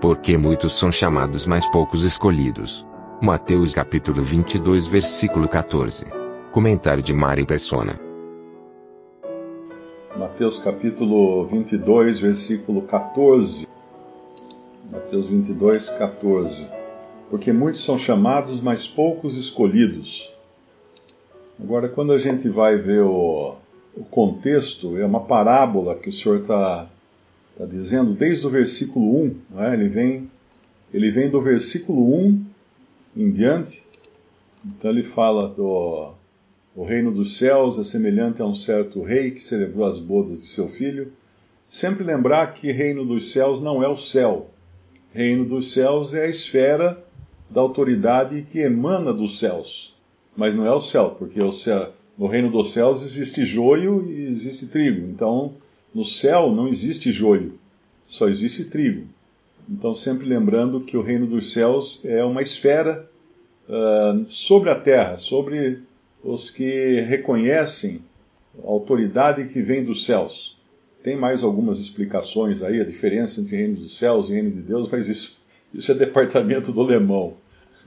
Porque muitos são chamados, mas poucos escolhidos. Mateus capítulo 22, versículo 14. Comentário de Mari Persona. Mateus capítulo 22, versículo 14. Mateus 22, 14. Porque muitos são chamados, mas poucos escolhidos. Agora, quando a gente vai ver o, o contexto, é uma parábola que o Senhor está tá dizendo desde o versículo 1. Né? Ele, vem, ele vem do versículo 1 em diante. Então, ele fala do o reino dos céus é semelhante a um certo rei que celebrou as bodas de seu filho. Sempre lembrar que reino dos céus não é o céu. Reino dos céus é a esfera da autoridade que emana dos céus. Mas não é o céu, porque o céu, no reino dos céus existe joio e existe trigo. Então, no céu não existe joio, só existe trigo. Então, sempre lembrando que o reino dos céus é uma esfera uh, sobre a terra, sobre os que reconhecem a autoridade que vem dos céus. Tem mais algumas explicações aí, a diferença entre reino dos céus e reino de Deus, mas isso, isso é departamento do alemão.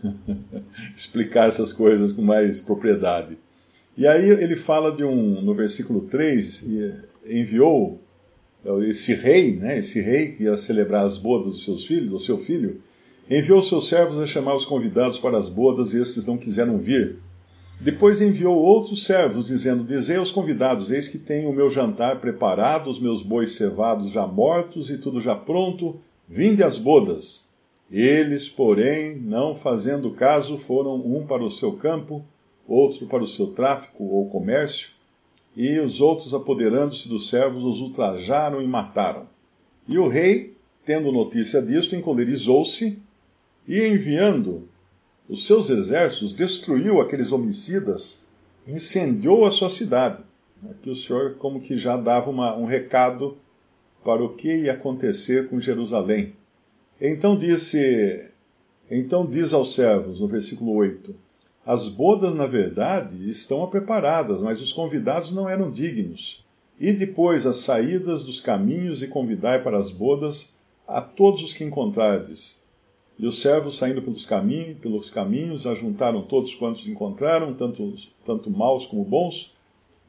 Explicar essas coisas com mais propriedade. E aí ele fala de um, no versículo 3, enviou esse rei, né, esse rei que ia celebrar as bodas dos seus filhos, do seu filho, enviou seus servos a chamar os convidados para as bodas e estes não quiseram vir. Depois enviou outros servos, dizendo: Dizei aos convidados: Eis que tenho o meu jantar preparado, os meus bois cevados já mortos e tudo já pronto, vinde às bodas. Eles, porém, não fazendo caso, foram um para o seu campo, outro para o seu tráfico ou comércio, e os outros, apoderando-se dos servos, os ultrajaram e mataram. E o rei, tendo notícia disto, encolerizou-se e, enviando os seus exércitos, destruiu aqueles homicidas, incendiou a sua cidade. Aqui o Senhor como que já dava uma, um recado para o que ia acontecer com Jerusalém. Então disse, então diz aos servos, no versículo 8, as bodas, na verdade, estão preparadas, mas os convidados não eram dignos. E depois as saídas dos caminhos e convidai para as bodas a todos os que encontrardes. E os servos, saindo pelos caminhos, pelos caminhos, ajuntaram todos quantos encontraram, tanto, tanto maus como bons,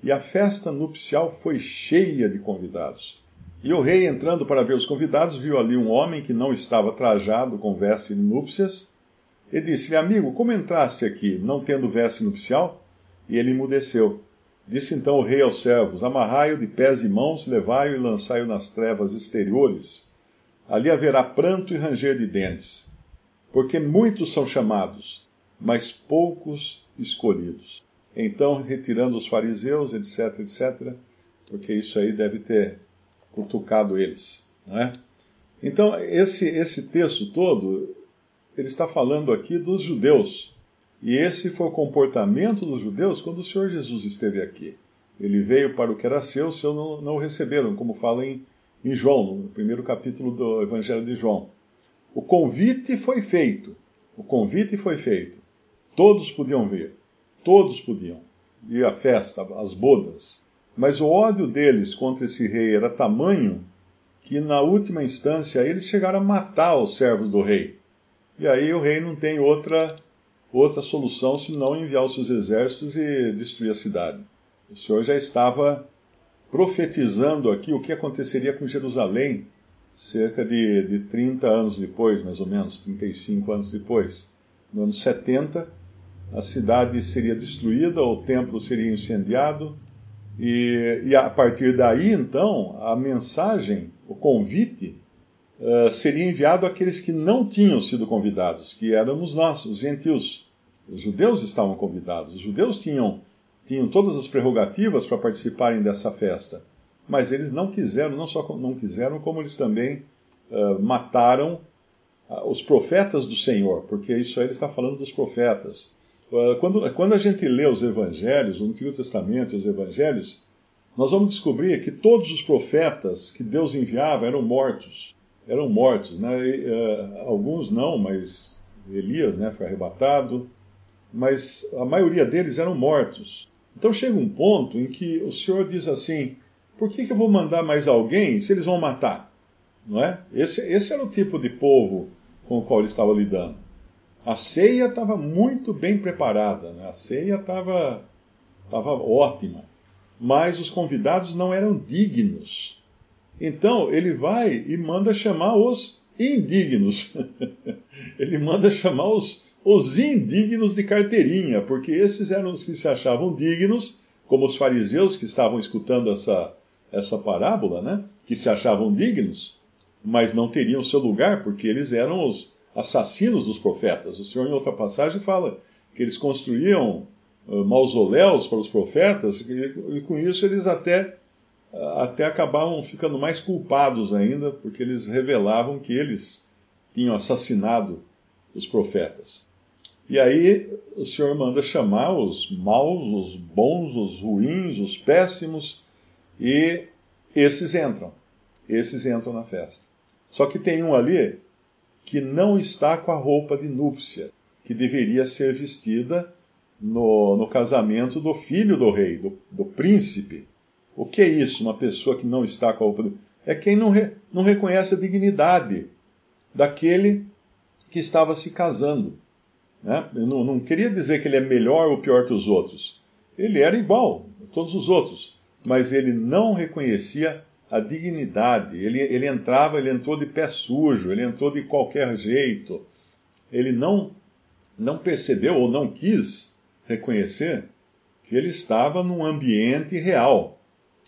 e a festa nupcial foi cheia de convidados. E o rei, entrando para ver os convidados, viu ali um homem que não estava trajado com veste de núpcias, e disse-lhe, amigo, como entraste aqui, não tendo veste nupcial? E ele emudeceu. Disse então o rei aos servos, amarrai-o de pés e mãos, levai-o e lançai-o nas trevas exteriores. Ali haverá pranto e ranger de dentes porque muitos são chamados, mas poucos escolhidos. Então, retirando os fariseus, etc, etc, porque isso aí deve ter cutucado eles. Não é? Então, esse, esse texto todo, ele está falando aqui dos judeus. E esse foi o comportamento dos judeus quando o Senhor Jesus esteve aqui. Ele veio para o que era seu, os não, não o receberam, como fala em, em João, no primeiro capítulo do Evangelho de João. O convite foi feito. O convite foi feito. Todos podiam vir. Todos podiam. Ir à festa, às bodas. Mas o ódio deles contra esse rei era tamanho que, na última instância, eles chegaram a matar os servos do rei. E aí o rei não tem outra, outra solução senão enviar os seus exércitos e destruir a cidade. O Senhor já estava profetizando aqui o que aconteceria com Jerusalém cerca de, de 30 anos depois, mais ou menos, 35 anos depois. No ano 70, a cidade seria destruída, o templo seria incendiado, e, e a partir daí, então, a mensagem, o convite, uh, seria enviado àqueles que não tinham sido convidados, que éramos nós, os gentios. Os judeus estavam convidados, os judeus tinham, tinham todas as prerrogativas para participarem dessa festa Mas eles não quiseram, não só não quiseram, como eles também uh, mataram uh, os profetas do Senhor, porque isso aí ele está falando dos profetas. Uh, quando, quando a gente lê os evangelhos, o Antigo Testamento e os evangelhos, nós vamos descobrir que todos os profetas que Deus enviava eram mortos. Eram mortos, né? E, alguns não, mas Elias né, foi arrebatado, mas a maioria deles eram mortos. Então chega um ponto em que o Senhor diz assim: por que, que eu vou mandar mais alguém se eles vão matar? Não é? Esse, esse era o tipo de povo com o qual ele estava lidando. A ceia estava muito bem preparada, né? a ceia estava ótima, mas os convidados não eram dignos. Então ele vai e manda chamar os indignos. ele manda chamar os, os indignos de carteirinha, porque esses eram os que se achavam dignos, como os fariseus que estavam escutando essa, essa parábola, né? que se achavam dignos, mas não teriam seu lugar, porque eles eram os assassinos dos profetas. O Senhor, em outra passagem, fala que eles construíam uh, mausoléus para os profetas, e, com isso eles até, até acabavam ficando mais culpados ainda, porque eles revelavam que eles tinham assassinado os profetas. E aí o Senhor manda chamar os maus, os bons, os ruins, os péssimos, e esses entram. Esses entram na festa. Só que tem um ali que não está com a roupa de núpcia, que deveria ser vestida no, no casamento do filho do rei, do, do, príncipe. O que é isso, uma pessoa que não está com a roupa de... É quem não, re, não reconhece a dignidade daquele que estava se casando. Né? Eu não, não queria dizer que ele é melhor ou pior que os outros. Ele era igual a todos os outros, mas ele não reconhecia a dignidade. Ele, ele entrava, ele entrou de pé sujo, ele entrou de qualquer jeito. Ele não, não percebeu ou não quis reconhecer que ele estava num ambiente real,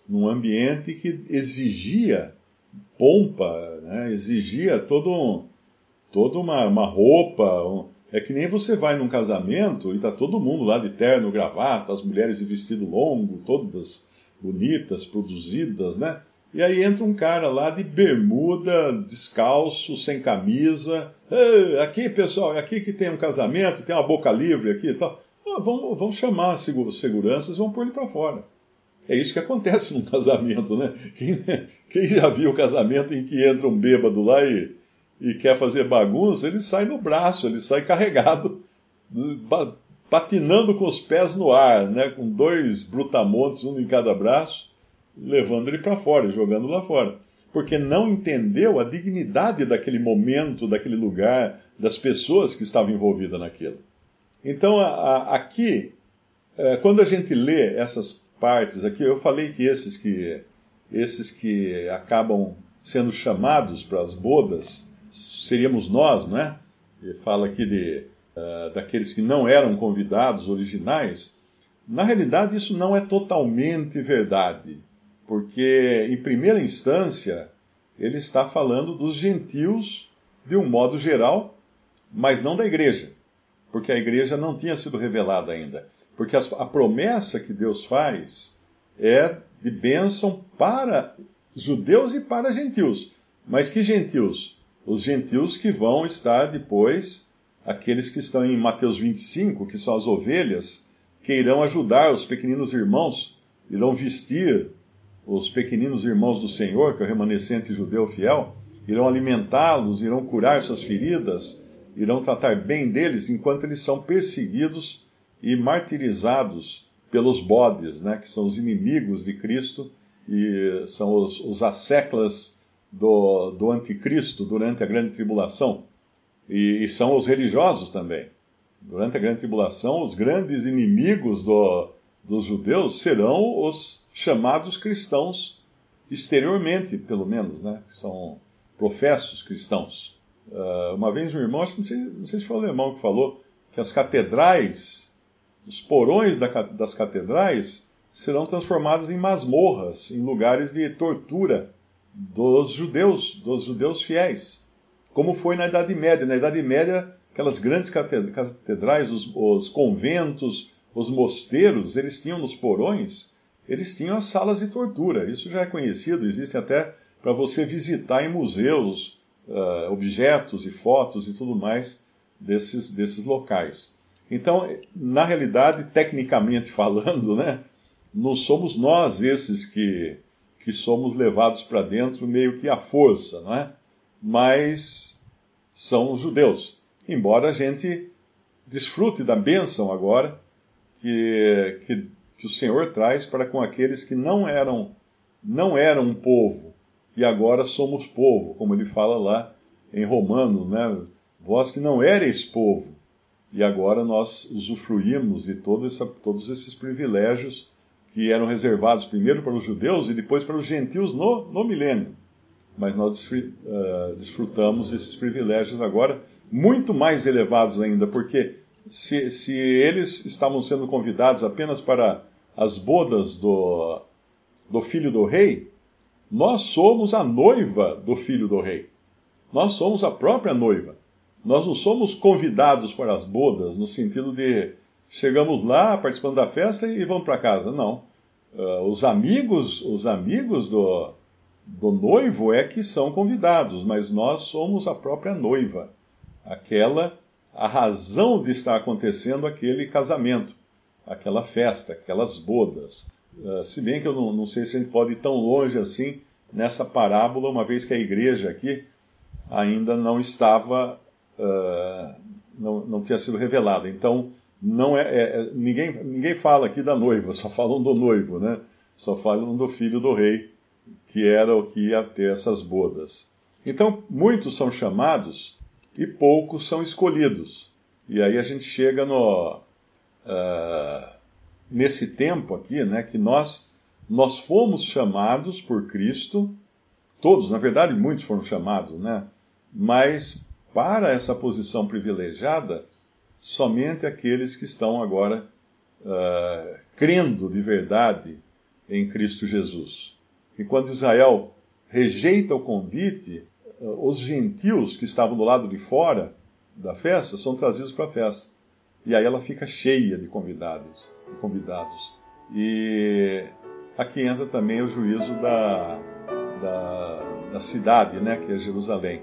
num ambiente que exigia pompa, né? exigia todo um, toda uma, uma roupa, um, é que nem você vai num casamento e tá todo mundo lá de terno, gravata, as mulheres de vestido longo, todas bonitas, produzidas, né? E aí entra um cara lá de bermuda, descalço, sem camisa. Aqui, pessoal, é aqui que tem um casamento, tem uma boca livre aqui e tal. Ah, vamos, vamos chamar as seguranças e vamos pôr ele para fora. É isso que acontece num casamento, né? Quem, quem já viu o casamento em que entra um bêbado lá e e quer fazer bagunça, ele sai no braço, ele sai carregado, patinando com os pés no ar, né, com dois brutamontes, um em cada braço, levando ele para fora, jogando lá fora. Porque não entendeu a dignidade daquele momento, daquele lugar, das pessoas que estavam envolvidas naquilo. Então, a, a, aqui, é, quando a gente lê essas partes aqui, eu falei que esses que, esses que acabam sendo chamados para as bodas, seríamos nós, não é? Ele fala aqui de, uh, daqueles que não eram convidados originais. Na realidade, isso não é totalmente verdade, porque, em primeira instância, ele está falando dos gentios de um modo geral, mas não da igreja, porque a igreja não tinha sido revelada ainda. Porque a promessa que Deus faz é de bênção para judeus e para gentios. Mas que gentios? os gentios que vão estar depois, aqueles que estão em Mateus 25, que são as ovelhas, que irão ajudar os pequeninos irmãos, irão vestir os pequeninos irmãos do Senhor, que é o remanescente judeu fiel, irão alimentá-los, irão curar suas feridas, irão tratar bem deles enquanto eles são perseguidos e martirizados pelos bodes, né, que são os inimigos de Cristo e são os, os asseclas do, do anticristo durante a grande tribulação. E, e, são os religiosos também. Durante a grande tribulação, os grandes inimigos do, dos judeus serão os chamados cristãos exteriormente, pelo menos, né? Que são professos cristãos. Uh, uma vez um irmão, acho que não sei, não sei se foi o alemão que falou, que as catedrais, os porões da, das catedrais serão transformados em masmorras, em lugares de tortura dos judeus, dos judeus fiéis, como foi na Idade Média. Na Idade Média, aquelas grandes catedrais, os, os conventos, os mosteiros, eles tinham nos porões eles tinham as salas de tortura. Isso já é conhecido, existe até para você visitar em museus uh, objetos e fotos e tudo mais desses, desses locais. Então, na realidade, tecnicamente falando, né, não somos nós esses que, que somos levados para dentro meio que à força, não é? Mas são os judeus. Embora a gente desfrute da bênção agora que, que, que o Senhor traz para com aqueles que não eram não eram um povo e agora somos povo, como ele fala lá em Romano, né? Vós que não ereis povo, e agora nós usufruímos de essa, todos esses privilégios que eram reservados primeiro para os judeus e depois para os gentios no, no milênio. Mas nós uh, desfrutamos esses privilégios agora, muito mais elevados ainda, porque se, se eles estavam sendo convidados apenas para as bodas do, do filho do rei, nós somos a noiva do filho do rei. Nós somos a própria noiva. Nós não somos convidados para as bodas no sentido de chegamos lá participando da festa e vamos para casa. Não. Uh, os amigos, os amigos do, do noivo é que são convidados, mas nós somos a própria noiva, aquela a razão de estar acontecendo aquele casamento, aquela festa, aquelas bodas. Uh, se bem que eu não, não sei se a gente pode ir tão longe assim nessa parábola, uma vez que a igreja aqui ainda não estava, uh, não, não tinha sido revelada. Então, não é, é, é, ninguém, ninguém fala aqui da noiva, só falam do noivo, né? Só falam do filho do rei, que era o que ia ter essas bodas. Então, muitos são chamados e poucos são escolhidos. E aí a gente chega no, uh, nesse tempo aqui, né, que nós, nós fomos chamados por Cristo, todos, na verdade, muitos foram chamados, né? mas para essa posição privilegiada, somente aqueles que estão agora uh, crendo de verdade em Cristo Jesus. E quando Israel rejeita o convite, uh, os gentios que estavam do lado de fora da festa são trazidos para a festa. E aí ela fica cheia de convidados, de convidados. E aqui entra também o juízo da, da, da cidade, né, que é Jerusalém.